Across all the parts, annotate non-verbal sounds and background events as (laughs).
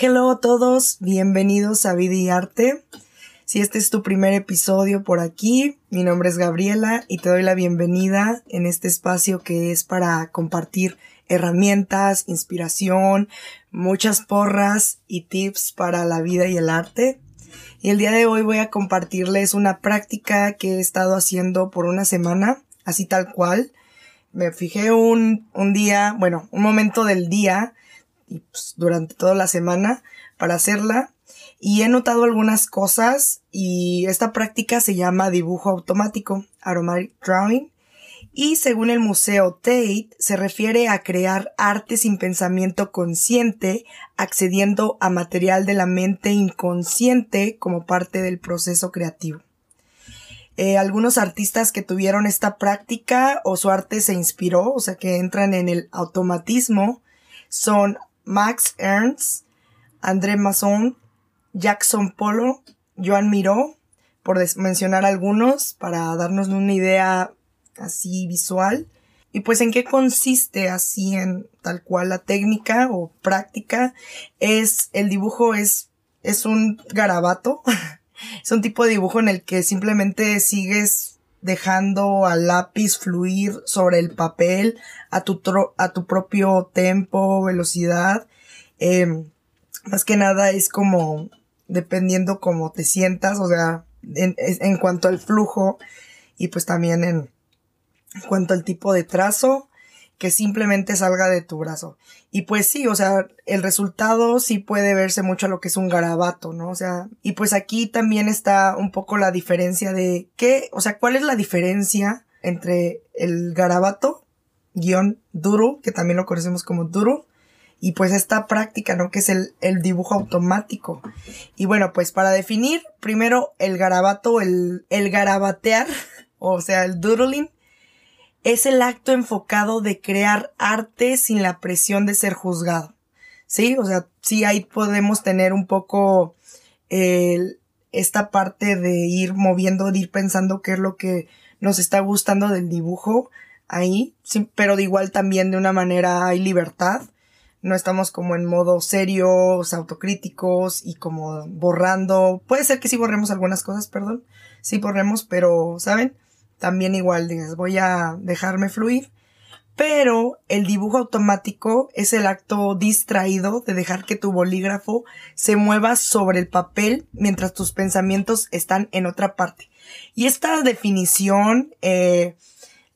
Hello a todos, bienvenidos a Vida y Arte. Si este es tu primer episodio por aquí, mi nombre es Gabriela y te doy la bienvenida en este espacio que es para compartir herramientas, inspiración, muchas porras y tips para la vida y el arte. Y el día de hoy voy a compartirles una práctica que he estado haciendo por una semana, así tal cual. Me fijé un, un día, bueno, un momento del día y pues, durante toda la semana para hacerla y he notado algunas cosas y esta práctica se llama dibujo automático, aromatic drawing y según el Museo Tate se refiere a crear arte sin pensamiento consciente accediendo a material de la mente inconsciente como parte del proceso creativo. Eh, algunos artistas que tuvieron esta práctica o su arte se inspiró, o sea que entran en el automatismo, son Max Ernst, André Masson, Jackson Polo, Joan Miró, por mencionar algunos, para darnos una idea así visual. Y pues en qué consiste así en tal cual la técnica o práctica es el dibujo es es un garabato. (laughs) es un tipo de dibujo en el que simplemente sigues dejando al lápiz fluir sobre el papel a tu, a tu propio tempo, velocidad. Em, más que nada es como dependiendo cómo te sientas, o sea, en, en cuanto al flujo y pues también en cuanto al tipo de trazo que simplemente salga de tu brazo. Y pues sí, o sea, el resultado sí puede verse mucho a lo que es un garabato, ¿no? O sea, y pues aquí también está un poco la diferencia de qué, o sea, cuál es la diferencia entre el garabato, guion duro, que también lo conocemos como duro, y pues esta práctica, ¿no? Que es el, el dibujo automático. Y bueno, pues para definir, primero el garabato, el, el garabatear, (laughs) o sea, el doodling, es el acto enfocado de crear arte sin la presión de ser juzgado. Sí, o sea, sí ahí podemos tener un poco esta parte de ir moviendo, de ir pensando qué es lo que nos está gustando del dibujo ahí, sí, pero de igual también de una manera hay libertad. No estamos como en modo serios, autocríticos y como borrando. Puede ser que sí borremos algunas cosas, perdón. Sí borremos, pero, ¿saben? También igual dices, voy a dejarme fluir. Pero el dibujo automático es el acto distraído de dejar que tu bolígrafo se mueva sobre el papel mientras tus pensamientos están en otra parte. Y esta definición eh,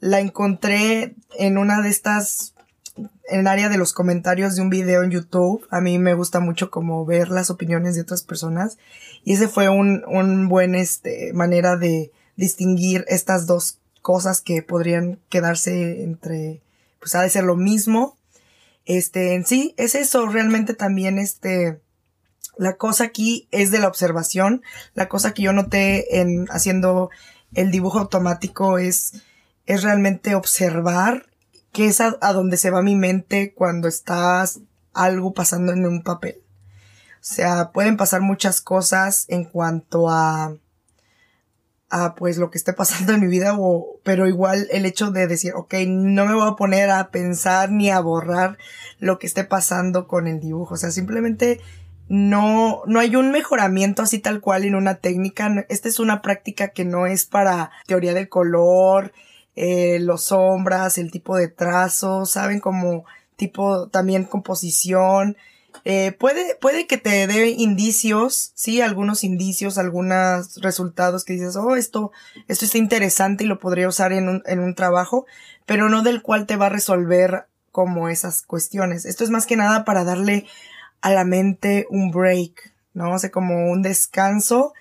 la encontré en una de estas, en el área de los comentarios de un video en YouTube. A mí me gusta mucho como ver las opiniones de otras personas. Y ese fue un, un buen, este, manera de, distinguir estas dos cosas que podrían quedarse entre, pues ha de ser lo mismo. Este, en sí, es eso, realmente también este, la cosa aquí es de la observación. La cosa que yo noté en haciendo el dibujo automático es, es realmente observar qué es a, a donde se va mi mente cuando estás algo pasando en un papel. O sea, pueden pasar muchas cosas en cuanto a a pues lo que esté pasando en mi vida o, pero igual el hecho de decir, ok, no me voy a poner a pensar ni a borrar lo que esté pasando con el dibujo. O sea, simplemente no, no hay un mejoramiento así tal cual en una técnica. Esta es una práctica que no es para teoría del color, eh, los sombras, el tipo de trazo, saben como tipo también composición, eh, puede, puede que te dé indicios, sí, algunos indicios, algunos resultados que dices, oh, esto, esto está interesante y lo podría usar en un, en un trabajo, pero no del cual te va a resolver como esas cuestiones. Esto es más que nada para darle a la mente un break, ¿no? O sea, como un descanso.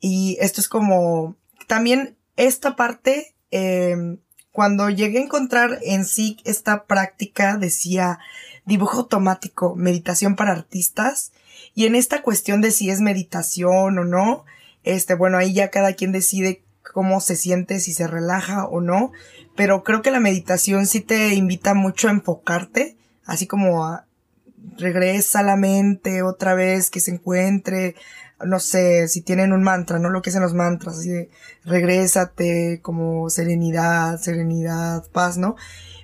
Y esto es como, también esta parte, eh, cuando llegué a encontrar en sí esta práctica, decía, dibujo automático, meditación para artistas. Y en esta cuestión de si es meditación o no, este, bueno, ahí ya cada quien decide cómo se siente, si se relaja o no. Pero creo que la meditación sí te invita mucho a enfocarte, así como a regresa a la mente otra vez, que se encuentre no sé, si tienen un mantra, ¿no? Lo que hacen los mantras, así de como serenidad, serenidad, paz, ¿no?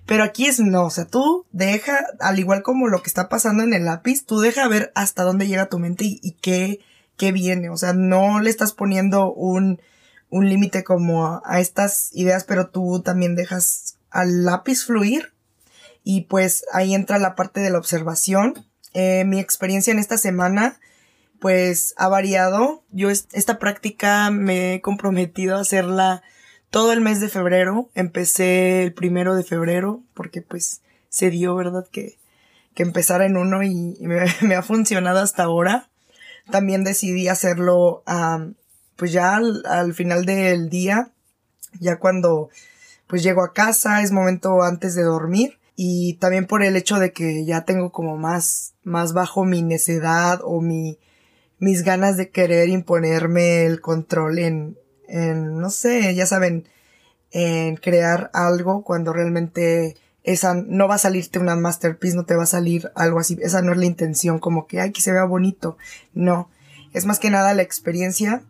Pero aquí es no, o sea, tú deja, al igual como lo que está pasando en el lápiz, tú deja ver hasta dónde llega tu mente y, qué, qué viene. O sea, no le estás poniendo un, un límite como a, a, estas ideas, pero tú también dejas al lápiz fluir. Y pues ahí entra la parte de la observación. Eh, mi experiencia en esta semana, pues ha variado. Yo esta práctica me he comprometido a hacerla todo el mes de febrero. Empecé el primero de febrero porque pues se dio, ¿verdad? Que, que empezara en uno y, (laughs) me, ha funcionado hasta ahora. También decidí hacerlo pues ya al, final del día, ya cuando pues llego a casa, es momento antes de dormir y también por el hecho de que ya tengo como más, más bajo mi necedad o mi, mis ganas de querer imponerme el control en, en, no sé, ya saben, en crear algo cuando realmente esa no va a salirte una masterpiece, no te va a salir algo así, esa no es la intención, como que, ay, que se vea bonito, no, es más que nada la experiencia.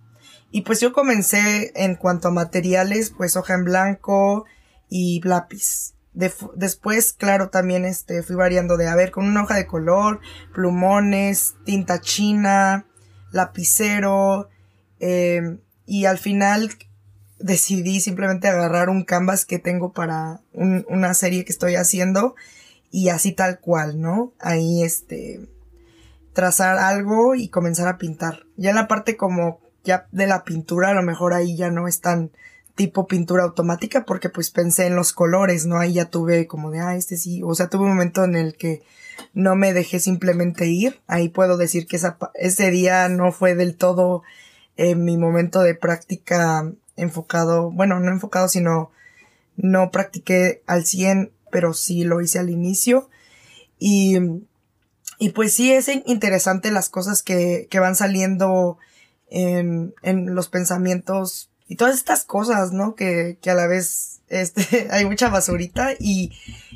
Y pues yo comencé en cuanto a materiales, pues hoja en blanco y lápiz. después, claro, también este, fui variando de, a ver, con una hoja de color, plumones, tinta china, lapicero, eh, y al final decidí simplemente agarrar un canvas que tengo para una serie que estoy haciendo y así tal cual, ¿no? Ahí este trazar algo y comenzar a pintar. Ya en la parte como ya de la pintura, a lo mejor ahí ya no es tan tipo pintura automática porque pues pensé en los colores, ¿no? Ahí ya tuve como de, ah, este sí, o sea, tuve un momento en el que no me dejé simplemente ir. Ahí puedo decir que ese día no fue del todo eh, mi momento de práctica enfocado, bueno, no enfocado, sino no practiqué al 100, pero sí lo hice al inicio. Y, y pues sí es interesante las cosas que, que van saliendo en, en los pensamientos y todas estas cosas, ¿no? Que, que a la vez este, (laughs) hay mucha basurita y,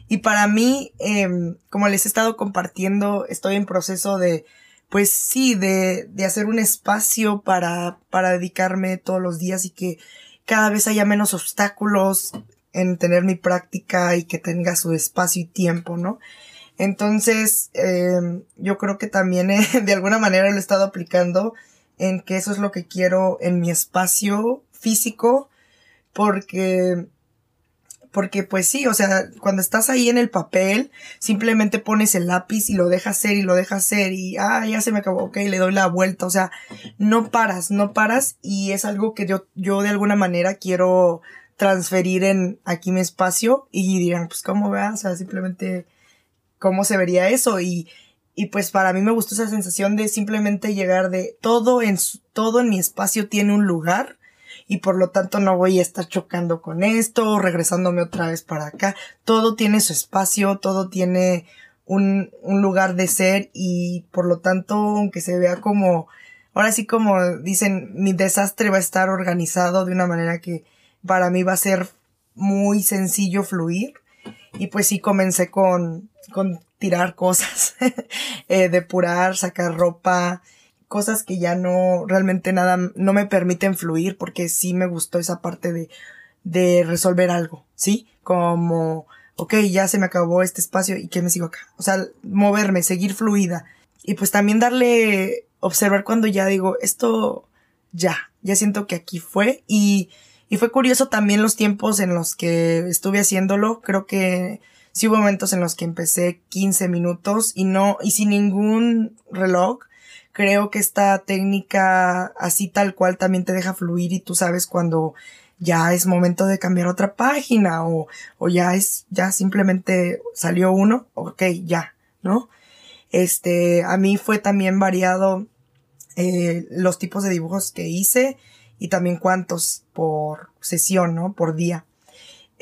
y para mí, eh, como les he estado compartiendo, estoy en proceso de, pues sí, de, de hacer un espacio para, para dedicarme todos los días y que cada vez haya menos obstáculos en tener mi práctica y que tenga su espacio y tiempo, ¿no? Entonces, eh, yo creo que también (laughs) de alguna manera lo he estado aplicando en que eso es lo que quiero en mi espacio físico, porque porque pues sí, o sea, cuando estás ahí en el papel, simplemente pones el lápiz y lo dejas ser y lo dejas ser y, ah, ya se me acabó, ok, le doy la vuelta, o sea, no paras, no paras y es algo que yo, yo de alguna manera quiero transferir en aquí mi espacio y dirán, pues cómo veas, o sea, simplemente cómo se vería eso y, y pues para mí me gustó esa sensación de simplemente llegar de todo en, todo en mi espacio tiene un lugar y por lo tanto no voy a estar chocando con esto, regresándome otra vez para acá. Todo tiene su espacio, todo tiene un, un lugar de ser y por lo tanto, aunque se vea como, ahora sí como dicen, mi desastre va a estar organizado de una manera que para mí va a ser muy sencillo fluir. Y pues sí comencé con, con tirar cosas, (laughs) eh, depurar, sacar ropa, cosas que ya no, realmente nada, no me permiten fluir porque sí me gustó esa parte de, de resolver algo, ¿sí? Como, ok, ya se me acabó este espacio y que me sigo acá. O sea, moverme, seguir fluida. Y pues también darle, observar cuando ya digo, esto ya, ya siento que aquí fue y, y fue curioso también los tiempos en los que estuve haciéndolo. Creo que sí hubo momentos en los que empecé 15 minutos y no, y sin ningún reloj creo que esta técnica así tal cual también te deja fluir y tú sabes cuando ya es momento de cambiar otra página o, o ya es, ya simplemente salió uno, ok, ya, ¿no? Este, a mí fue también variado eh, los tipos de dibujos que hice y también cuántos por sesión, ¿no? Por día.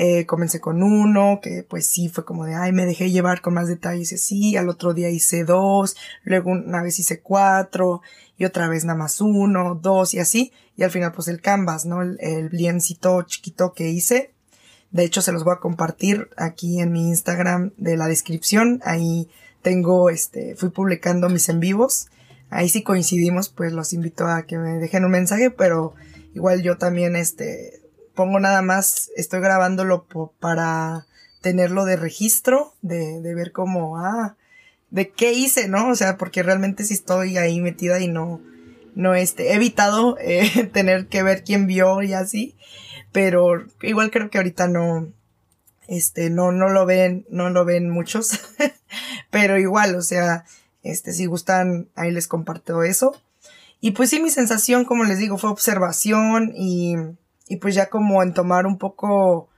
Eh, comencé con uno, que pues sí fue como de, ay, me dejé llevar con más detalles y así, al otro día hice dos, luego una vez hice cuatro, y otra vez nada más uno, dos y así, y al final pues el canvas, ¿no? El, el bliencito chiquito que hice. De hecho se los voy a compartir aquí en mi Instagram de la descripción, ahí tengo este, fui publicando mis en vivos, ahí si coincidimos, pues los invito a que me dejen un mensaje, pero igual yo también, este, pongo nada más, estoy grabándolo para tenerlo de registro, de, ver cómo, ah, de qué hice, ¿no? O sea, porque realmente sí estoy ahí metida y no, no, este, he evitado eh, (laughs) tener que ver quién vio y así, pero igual creo que ahorita no, este, no, no lo ven, no lo ven muchos, (laughs) pero igual, o sea, este, si gustan, ahí les comparto eso. Y pues sí, mi sensación, como les digo, fue observación y, y pues ya como en tomar un poco,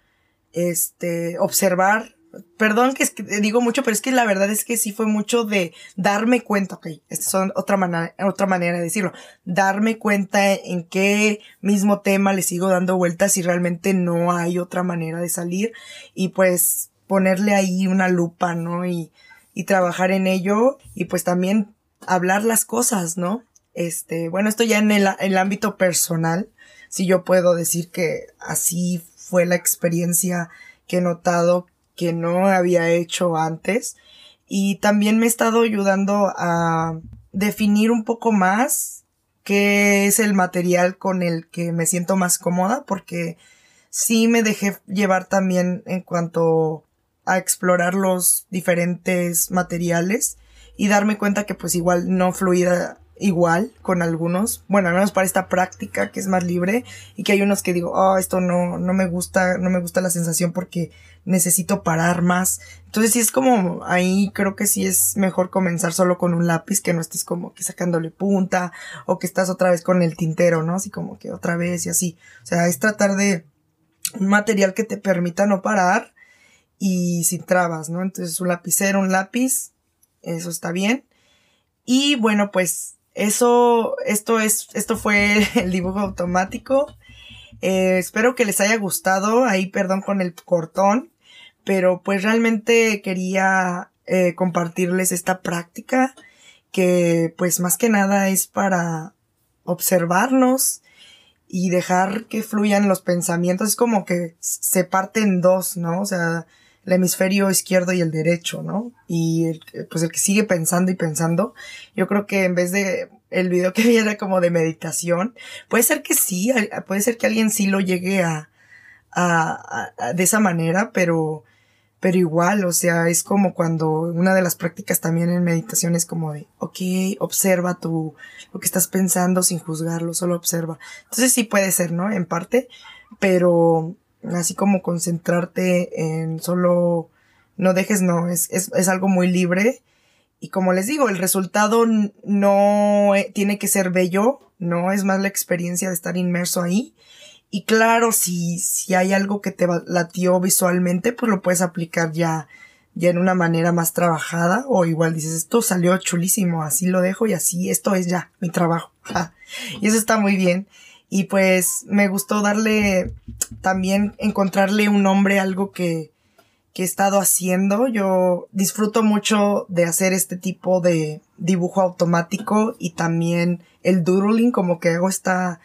este, observar Perdón que, es que digo mucho, pero es que la verdad es que sí fue mucho de darme cuenta, ok, esta es otra manera, otra manera de decirlo, darme cuenta en qué mismo tema le sigo dando vueltas y realmente no hay otra manera de salir y pues ponerle ahí una lupa, ¿no? Y, y trabajar en ello y pues también hablar las cosas, ¿no? Este, bueno, esto ya en el, el ámbito personal, si yo puedo decir que así fue la experiencia que he notado que no había hecho antes. Y también me ha estado ayudando a definir un poco más qué es el material con el que me siento más cómoda porque sí me dejé llevar también en cuanto a explorar los diferentes materiales y darme cuenta que pues igual no fluida igual con algunos, bueno, al menos para esta práctica que es más libre y que hay unos que digo, oh, esto no, no me gusta, no me gusta la sensación porque necesito parar más. Entonces sí es como, ahí creo que sí es mejor comenzar solo con un lápiz que no estés como que sacándole punta o que estás otra vez con el tintero, ¿no? Así como que otra vez y así. O sea, es tratar de un material que te permita no parar y sin trabas, ¿no? Entonces un lapicero, un lápiz, eso está bien. Y bueno, pues eso, esto es, esto fue (laughs) el dibujo automático. Eh, espero que les haya gustado. Ahí perdón con el cortón. Pero pues realmente quería eh, compartirles esta práctica que pues más que nada es para observarnos y dejar que fluyan los pensamientos. Es como que se parte en dos, ¿no? O sea, el hemisferio izquierdo y el derecho, ¿no? Y el, pues el que sigue pensando y pensando, yo creo que en vez de el video que (laughs) vi era como de meditación, puede ser que sí, puede ser que alguien sí lo llegue a, a, a, de esa manera, pero, pero igual, o sea, es como cuando una de las prácticas también en meditación es como de, ok, observa tu, lo que estás pensando sin juzgarlo, solo observa. Entonces sí puede ser, ¿no? En parte, pero así como concentrarte en solo no dejes, no, es, es, es algo muy libre. Y como les digo, el resultado no eh, tiene que ser bello, no es más la experiencia de estar inmerso ahí. Y claro, si, si hay algo que te latió visualmente, pues lo puedes aplicar ya, ya en una manera más trabajada. O igual dices, esto salió chulísimo, así lo dejo y así, esto es ya mi trabajo. (laughs) y eso está muy bien. Y pues me gustó darle también encontrarle un nombre, algo que, que he estado haciendo. Yo disfruto mucho de hacer este tipo de dibujo automático y también el doodling, como que hago esta,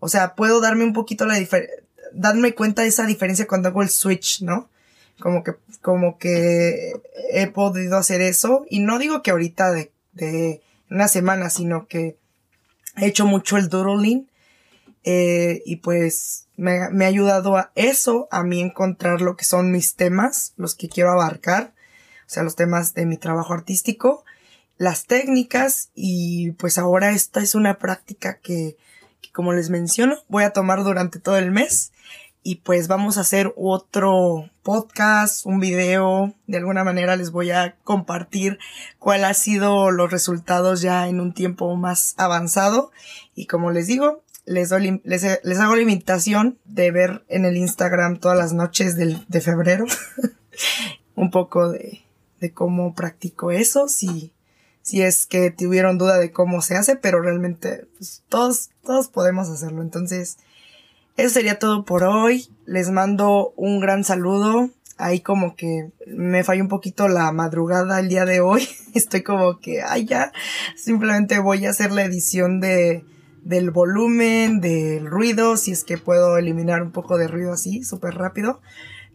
o sea, puedo darme un poquito la diferencia, darme cuenta de esa diferencia cuando hago el switch, ¿no? Como que, como que he podido hacer eso y no digo que ahorita de, de una semana, sino que he hecho mucho el doodling eh, y pues me, ha ayudado a eso, a mí encontrar lo que son mis temas, los que quiero abarcar, o sea, los temas de mi trabajo artístico, las técnicas y pues ahora esta es una práctica que, que como les menciono, voy a tomar durante todo el mes y pues vamos a hacer otro podcast, un video, de alguna manera les voy a compartir cuál ha sido los resultados ya en un tiempo más avanzado y como les digo, les, les, hago la invitación de ver en el Instagram todas las noches del, de febrero (laughs) un poco de, de cómo practico eso, si, si es que tuvieron duda de cómo se hace, pero realmente pues, todos, todos podemos hacerlo. Entonces, eso sería todo por hoy. Les mando un gran saludo. Ahí como que me falló un poquito la madrugada el día de hoy. (laughs) Estoy como que, ay ya, simplemente voy a hacer la edición de, del volumen, del ruido, si es que puedo eliminar un poco de ruido así, súper rápido.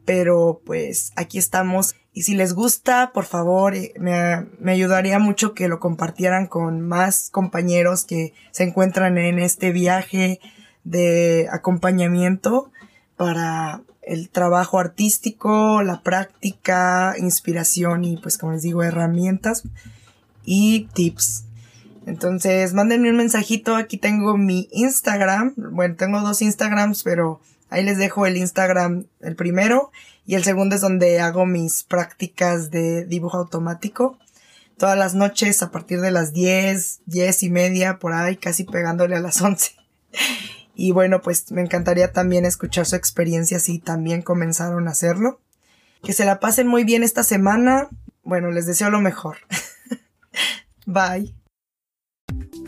pero pues aquí estamos. Y si les gusta, por favor, eh, me, me ayudaría mucho que lo compartieran con más compañeros que se encuentran en este viaje de acompañamiento para el trabajo artístico, la práctica, inspiración y pues como les digo, herramientas y tips. Entonces, mándenme un mensajito. Aquí tengo mi Instagram. Bueno, tengo dos Instagrams, pero ahí les dejo el Instagram, el primero. Y el segundo es donde hago mis prácticas de dibujo automático. Todas las noches a partir de las 10, 10 y media, por ahí, casi pegándole a las 11. (laughs) Y bueno, pues me encantaría también escuchar su experiencia si también comenzaron a hacerlo. Que se la pasen muy bien esta semana. Bueno, les deseo lo mejor. (laughs) Bye. you